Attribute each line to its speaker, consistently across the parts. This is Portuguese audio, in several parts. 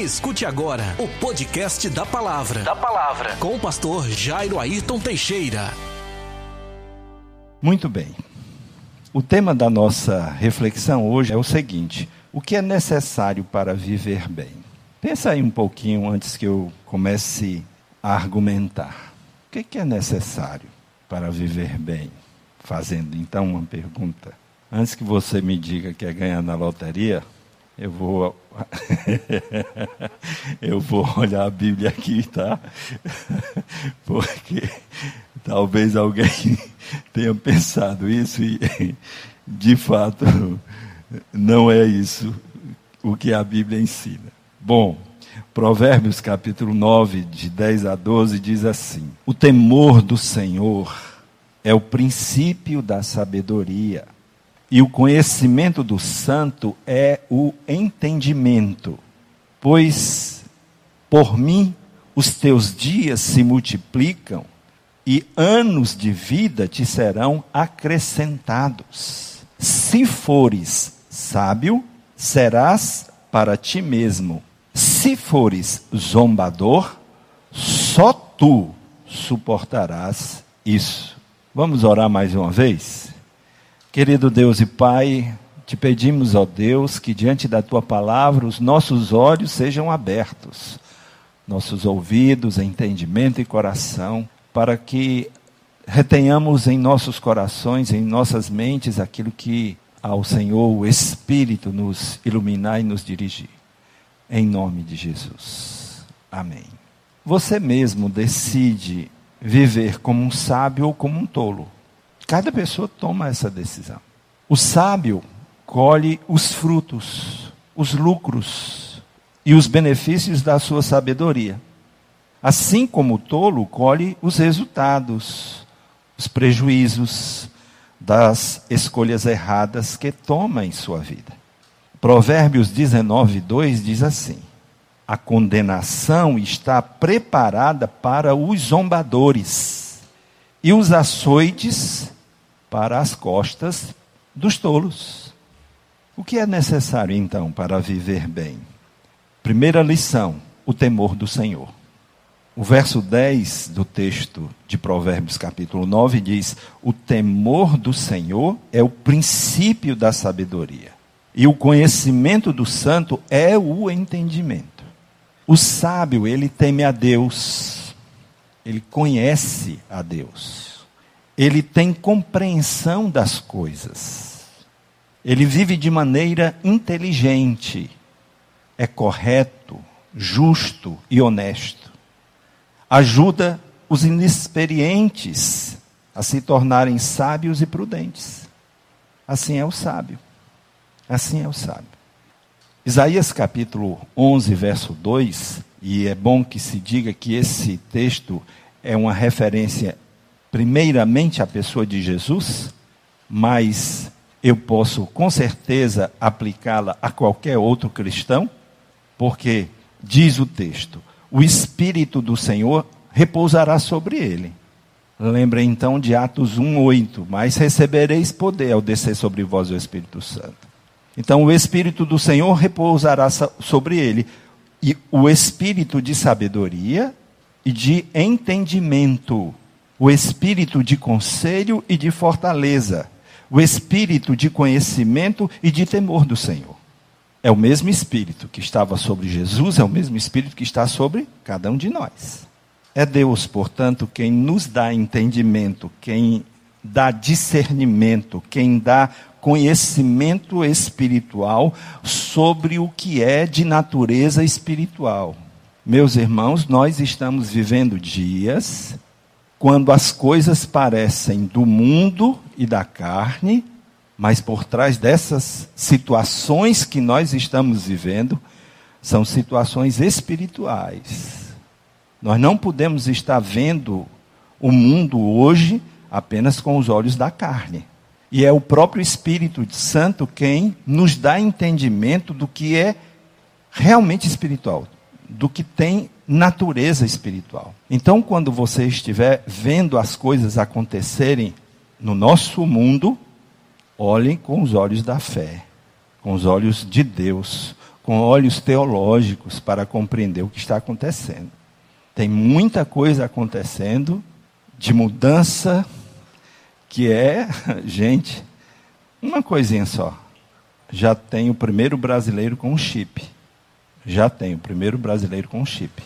Speaker 1: Escute agora o podcast da palavra. Da palavra. Com o pastor Jairo Ayrton Teixeira.
Speaker 2: Muito bem. O tema da nossa reflexão hoje é o seguinte: o que é necessário para viver bem? Pensa aí um pouquinho antes que eu comece a argumentar. O que é necessário para viver bem? Fazendo então uma pergunta. Antes que você me diga que é ganhar na loteria, eu vou eu vou olhar a Bíblia aqui, tá? Porque talvez alguém tenha pensado isso e de fato não é isso o que a Bíblia ensina. Bom, Provérbios capítulo 9, de 10 a 12 diz assim: O temor do Senhor é o princípio da sabedoria e o conhecimento do santo é o entendimento. Pois por mim os teus dias se multiplicam e anos de vida te serão acrescentados. Se fores sábio, serás para ti mesmo. Se fores zombador, só tu suportarás isso. Vamos orar mais uma vez? Querido Deus e Pai, te pedimos, ó Deus, que diante da tua palavra os nossos olhos sejam abertos, nossos ouvidos, entendimento e coração, para que retenhamos em nossos corações, em nossas mentes, aquilo que ao Senhor, o Espírito, nos iluminar e nos dirigir. Em nome de Jesus. Amém. Você mesmo decide viver como um sábio ou como um tolo. Cada pessoa toma essa decisão. O sábio colhe os frutos, os lucros e os benefícios da sua sabedoria. Assim como o tolo colhe os resultados, os prejuízos das escolhas erradas que toma em sua vida. Provérbios 19, 2 diz assim: A condenação está preparada para os zombadores, e os açoites para as costas dos tolos. O que é necessário então para viver bem? Primeira lição: o temor do Senhor. O verso 10 do texto de Provérbios, capítulo 9, diz: O temor do Senhor é o princípio da sabedoria, e o conhecimento do santo é o entendimento. O sábio, ele teme a Deus, ele conhece a Deus ele tem compreensão das coisas. Ele vive de maneira inteligente, é correto, justo e honesto. Ajuda os inexperientes a se tornarem sábios e prudentes. Assim é o sábio. Assim é o sábio. Isaías capítulo 11, verso 2, e é bom que se diga que esse texto é uma referência primeiramente a pessoa de Jesus, mas eu posso com certeza aplicá-la a qualquer outro cristão, porque diz o texto: o Espírito do Senhor repousará sobre ele. Lembra então de Atos 1:8, mas recebereis poder ao descer sobre vós o Espírito Santo. Então o Espírito do Senhor repousará sobre ele, e o espírito de sabedoria e de entendimento o espírito de conselho e de fortaleza, o espírito de conhecimento e de temor do Senhor. É o mesmo espírito que estava sobre Jesus, é o mesmo espírito que está sobre cada um de nós. É Deus, portanto, quem nos dá entendimento, quem dá discernimento, quem dá conhecimento espiritual sobre o que é de natureza espiritual. Meus irmãos, nós estamos vivendo dias quando as coisas parecem do mundo e da carne, mas por trás dessas situações que nós estamos vivendo, são situações espirituais. Nós não podemos estar vendo o mundo hoje apenas com os olhos da carne. E é o próprio Espírito Santo quem nos dá entendimento do que é realmente espiritual, do que tem natureza espiritual. Então, quando você estiver vendo as coisas acontecerem no nosso mundo, olhem com os olhos da fé, com os olhos de Deus, com olhos teológicos para compreender o que está acontecendo. Tem muita coisa acontecendo de mudança que é, gente, uma coisinha só. Já tem o primeiro brasileiro com chip. Já tem o primeiro brasileiro com chip.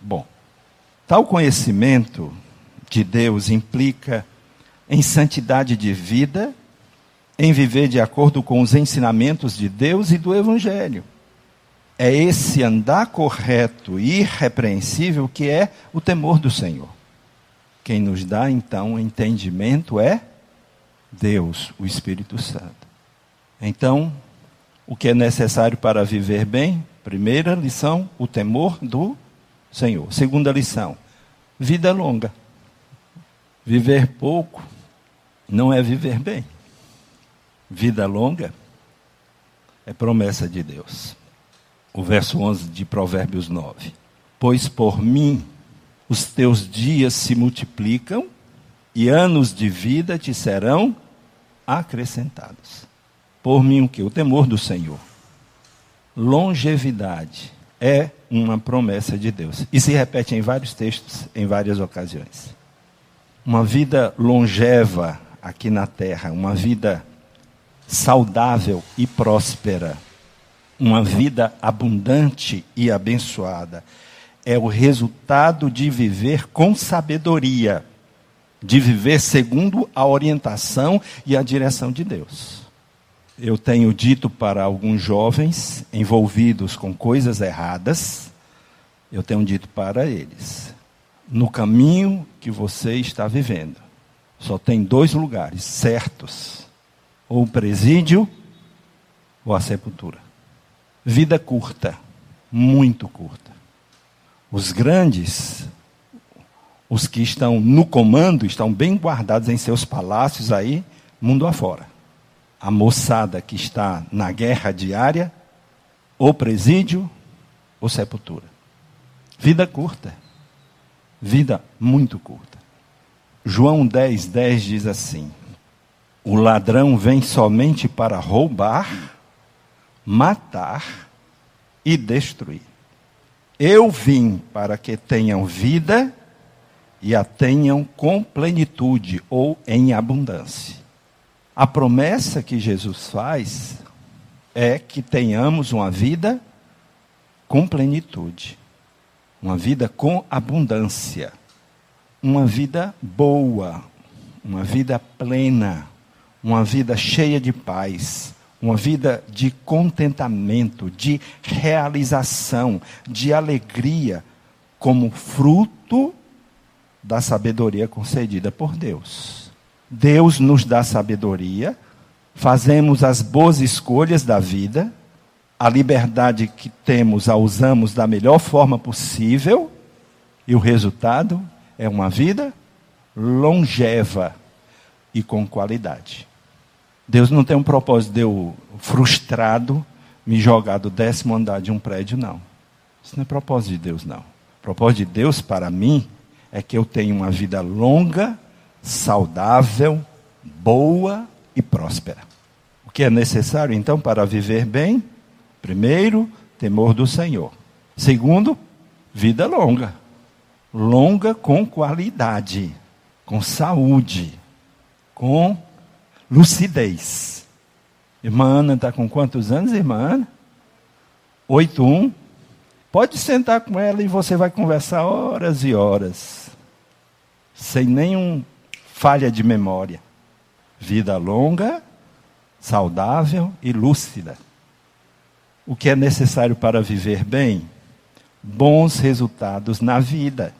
Speaker 2: Bom, tal conhecimento de Deus implica em santidade de vida, em viver de acordo com os ensinamentos de Deus e do Evangelho. É esse andar correto e irrepreensível que é o temor do Senhor. Quem nos dá então entendimento é Deus, o Espírito Santo. Então, o que é necessário para viver bem? Primeira lição, o temor do Senhor. Segunda lição, vida longa. Viver pouco não é viver bem. Vida longa é promessa de Deus. O verso 11 de Provérbios 9. Pois por mim os teus dias se multiplicam e anos de vida te serão acrescentados. Por mim o que? O temor do Senhor. Longevidade é uma promessa de Deus. E se repete em vários textos, em várias ocasiões. Uma vida longeva aqui na terra, uma vida saudável e próspera, uma vida abundante e abençoada, é o resultado de viver com sabedoria, de viver segundo a orientação e a direção de Deus. Eu tenho dito para alguns jovens envolvidos com coisas erradas, eu tenho dito para eles: no caminho que você está vivendo, só tem dois lugares certos: ou o presídio ou a sepultura. Vida curta, muito curta. Os grandes, os que estão no comando, estão bem guardados em seus palácios aí, mundo afora. A moçada que está na guerra diária, ou presídio, ou sepultura. Vida curta. Vida muito curta. João 10, 10 diz assim: O ladrão vem somente para roubar, matar e destruir. Eu vim para que tenham vida e a tenham com plenitude ou em abundância. A promessa que Jesus faz é que tenhamos uma vida com plenitude, uma vida com abundância, uma vida boa, uma vida plena, uma vida cheia de paz, uma vida de contentamento, de realização, de alegria, como fruto da sabedoria concedida por Deus. Deus nos dá sabedoria, fazemos as boas escolhas da vida, a liberdade que temos a usamos da melhor forma possível, e o resultado é uma vida longeva e com qualidade. Deus não tem um propósito de eu, frustrado, me jogar do décimo andar de um prédio, não. Isso não é propósito de Deus, não. O propósito de Deus para mim é que eu tenha uma vida longa, saudável, boa e próspera. O que é necessário, então, para viver bem? Primeiro, temor do Senhor. Segundo, vida longa. Longa com qualidade, com saúde, com lucidez. Irmã Ana está com quantos anos, irmã Ana? Oito um. Pode sentar com ela e você vai conversar horas e horas, sem nenhum falha de memória. Vida longa, saudável e lúcida. O que é necessário para viver bem? Bons resultados na vida.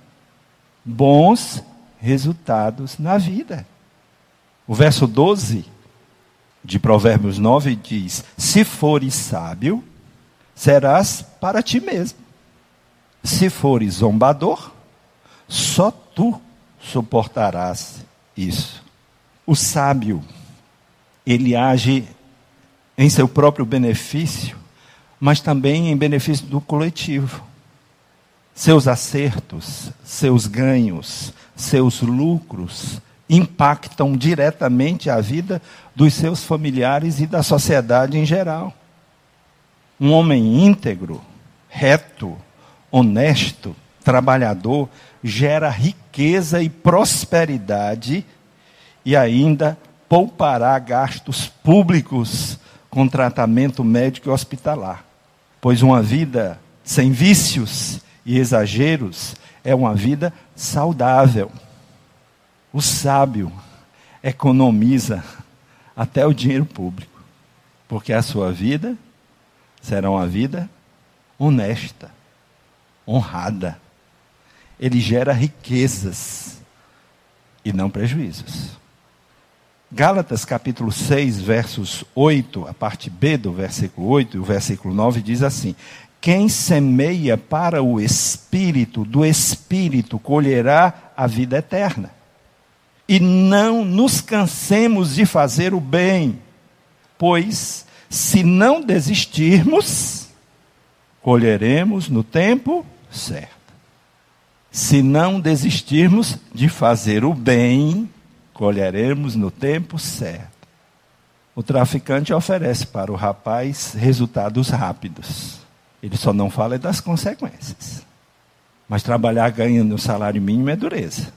Speaker 2: Bons resultados na vida. O verso 12 de Provérbios 9 diz: Se fores sábio, serás para ti mesmo. Se fores zombador, só tu suportarás isso. O sábio, ele age em seu próprio benefício, mas também em benefício do coletivo. Seus acertos, seus ganhos, seus lucros impactam diretamente a vida dos seus familiares e da sociedade em geral. Um homem íntegro, reto, honesto, trabalhador, gera riqueza e prosperidade e ainda poupará gastos públicos com tratamento médico e hospitalar. Pois uma vida sem vícios e exageros é uma vida saudável. O sábio economiza até o dinheiro público, porque a sua vida será uma vida honesta, honrada. Ele gera riquezas e não prejuízos. Gálatas capítulo 6, versos 8, a parte B do versículo 8 e o versículo 9 diz assim: Quem semeia para o espírito, do espírito colherá a vida eterna. E não nos cansemos de fazer o bem, pois se não desistirmos, colheremos no tempo certo. Se não desistirmos de fazer o bem, colheremos no tempo certo. O traficante oferece para o rapaz resultados rápidos. Ele só não fala das consequências. Mas trabalhar ganhando um salário mínimo é dureza.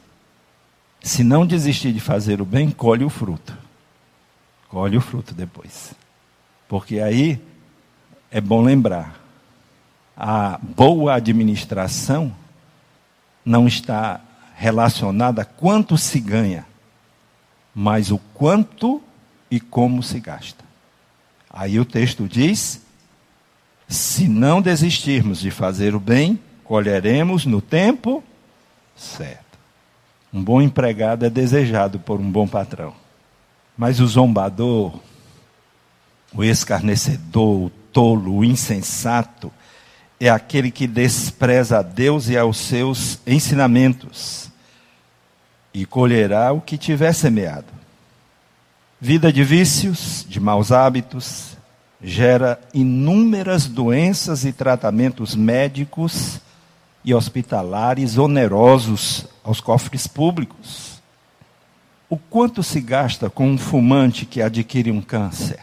Speaker 2: Se não desistir de fazer o bem, colhe o fruto. Colhe o fruto depois. Porque aí é bom lembrar: a boa administração não está relacionada a quanto se ganha, mas o quanto e como se gasta. Aí o texto diz: se não desistirmos de fazer o bem, colheremos no tempo certo. Um bom empregado é desejado por um bom patrão. Mas o zombador, o escarnecedor, o tolo, o insensato, é aquele que despreza a Deus e aos seus ensinamentos e colherá o que tiver semeado. Vida de vícios, de maus hábitos, gera inúmeras doenças e tratamentos médicos e hospitalares onerosos aos cofres públicos. O quanto se gasta com um fumante que adquire um câncer?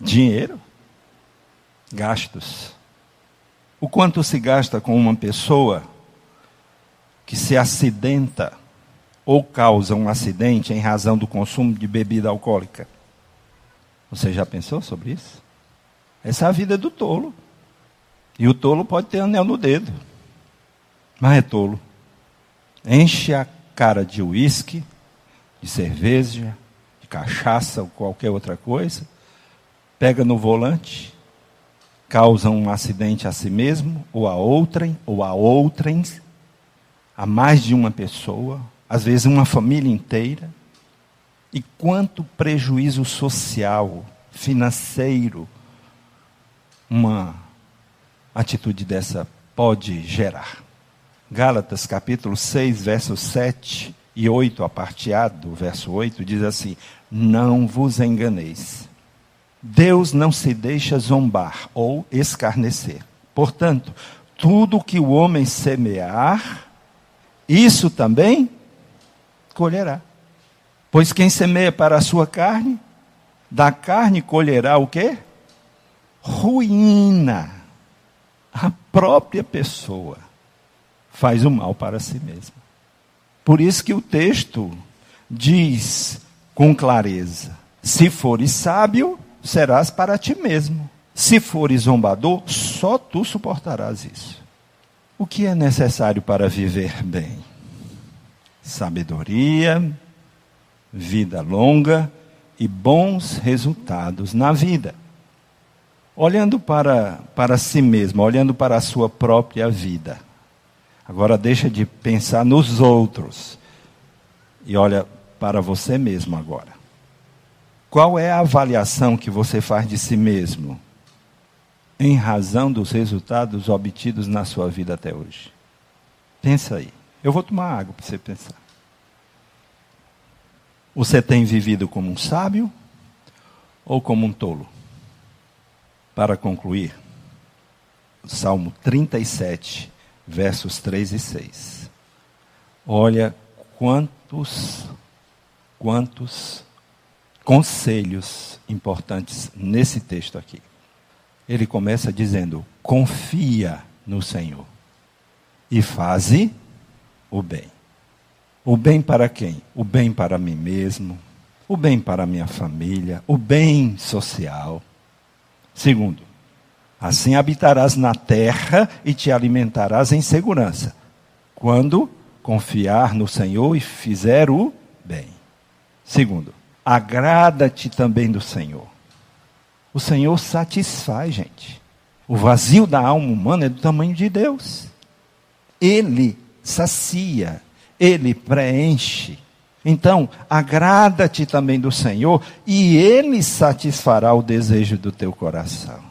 Speaker 2: Dinheiro? Gastos. O quanto se gasta com uma pessoa que se acidenta ou causa um acidente em razão do consumo de bebida alcoólica. Você já pensou sobre isso? Essa é a vida do tolo. E o tolo pode ter anel no dedo. Mas é tolo. Enche a cara de uísque, de cerveja, de cachaça ou qualquer outra coisa, pega no volante, causa um acidente a si mesmo, ou a outrem, ou a outrem, a mais de uma pessoa, às vezes uma família inteira. E quanto prejuízo social, financeiro, uma atitude dessa pode gerar. Gálatas capítulo 6, versos 7 e 8, a parte A do verso 8, diz assim: Não vos enganeis. Deus não se deixa zombar ou escarnecer. Portanto, tudo que o homem semear, isso também colherá. Pois quem semeia para a sua carne, da carne colherá o quê? Ruína. A própria pessoa faz o mal para si mesma. Por isso que o texto diz com clareza: se fores sábio, serás para ti mesmo. Se fores zombador, só tu suportarás isso. O que é necessário para viver bem? sabedoria, vida longa e bons resultados na vida. Olhando para, para si mesmo, olhando para a sua própria vida. Agora deixa de pensar nos outros e olha para você mesmo agora. Qual é a avaliação que você faz de si mesmo em razão dos resultados obtidos na sua vida até hoje? Pensa aí. Eu vou tomar água para você pensar. Você tem vivido como um sábio ou como um tolo? Para concluir, Salmo 37, versos 3 e 6. Olha quantos, quantos conselhos importantes nesse texto aqui. ele começa dizendo: confia no Senhor e faze o bem. O bem para quem? O bem para mim mesmo, o bem para minha família, o bem social. Segundo, assim habitarás na terra e te alimentarás em segurança, quando confiar no Senhor e fizer o bem. Segundo, agrada-te também do Senhor. O Senhor satisfaz, gente. O vazio da alma humana é do tamanho de Deus. Ele sacia, ele preenche. Então, agrada-te também do Senhor e ele satisfará o desejo do teu coração.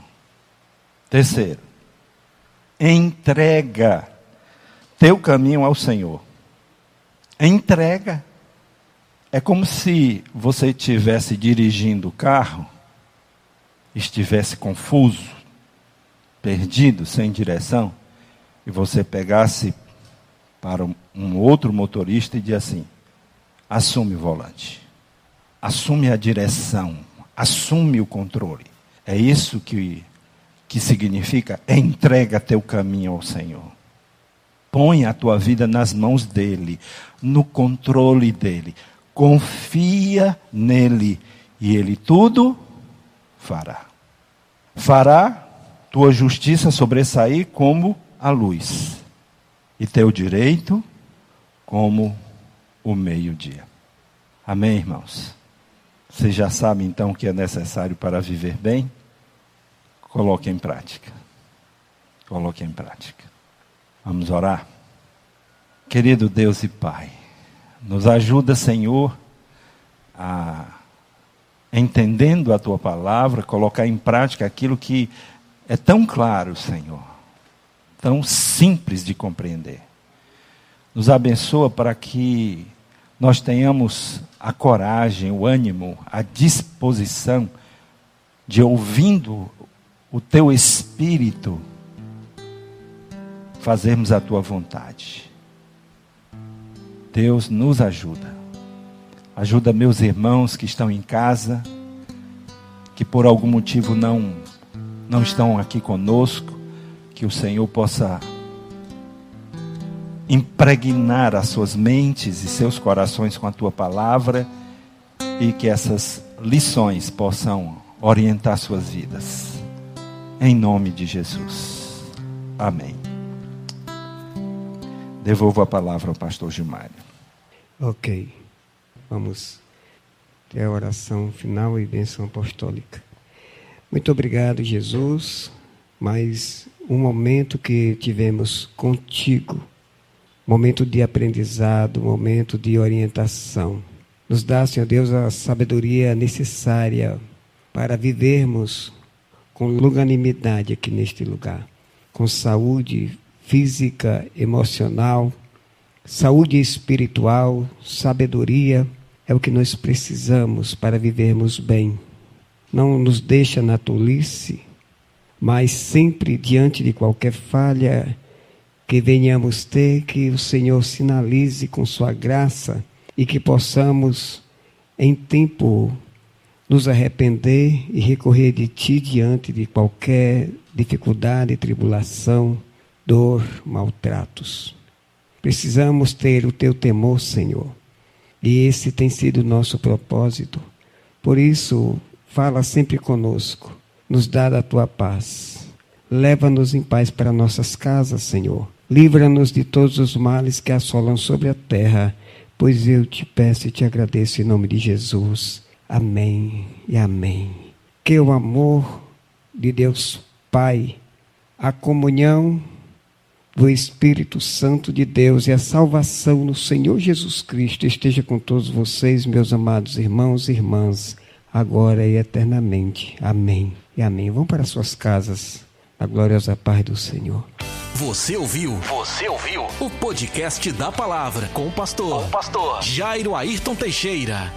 Speaker 2: Terceiro, entrega teu caminho ao Senhor. Entrega. É como se você estivesse dirigindo o carro, estivesse confuso, perdido, sem direção, e você pegasse para um outro motorista e diz assim: assume o volante, assume a direção, assume o controle. É isso que, que significa entrega teu caminho ao Senhor. Põe a tua vida nas mãos dele, no controle dele. Confia nele e ele tudo fará. Fará tua justiça sobressair como a luz e teu direito como o meio-dia. Amém, irmãos? Vocês já sabem então o que é necessário para viver bem? Coloque em prática. Coloque em prática. Vamos orar? Querido Deus e Pai, nos ajuda, Senhor, a, entendendo a tua palavra, colocar em prática aquilo que é tão claro, Senhor tão simples de compreender. Nos abençoa para que nós tenhamos a coragem, o ânimo, a disposição de ouvindo o teu espírito fazermos a tua vontade. Deus nos ajuda. Ajuda meus irmãos que estão em casa, que por algum motivo não não estão aqui conosco que o Senhor possa impregnar as suas mentes e seus corações com a tua palavra e que essas lições possam orientar suas vidas. Em nome de Jesus. Amém. Devolvo a palavra ao pastor Gilmário.
Speaker 3: Ok. Vamos ter a oração final e bênção apostólica. Muito obrigado, Jesus. Mas um momento que tivemos contigo, momento de aprendizado, momento de orientação. Nos dá, Senhor Deus, a sabedoria necessária para vivermos com longanimidade aqui neste lugar, com saúde física, emocional, saúde espiritual, sabedoria é o que nós precisamos para vivermos bem. Não nos deixa na tolice, mas sempre diante de qualquer falha que venhamos ter, que o Senhor sinalize com Sua graça e que possamos, em tempo, nos arrepender e recorrer de Ti diante de qualquer dificuldade, tribulação, dor, maltratos. Precisamos ter o Teu temor, Senhor, e esse tem sido o nosso propósito. Por isso, fala sempre conosco nos dá a tua paz. Leva-nos em paz para nossas casas, Senhor. Livra-nos de todos os males que assolam sobre a terra, pois eu te peço e te agradeço em nome de Jesus. Amém e amém. Que o amor de Deus Pai, a comunhão do Espírito Santo de Deus e a salvação no Senhor Jesus Cristo esteja com todos vocês, meus amados irmãos e irmãs, agora e eternamente. Amém e amém. Vão para suas casas. A gloriosa paz do Senhor.
Speaker 1: Você ouviu? Você ouviu? O podcast da palavra com o pastor, com o pastor Jairo Ayrton Teixeira.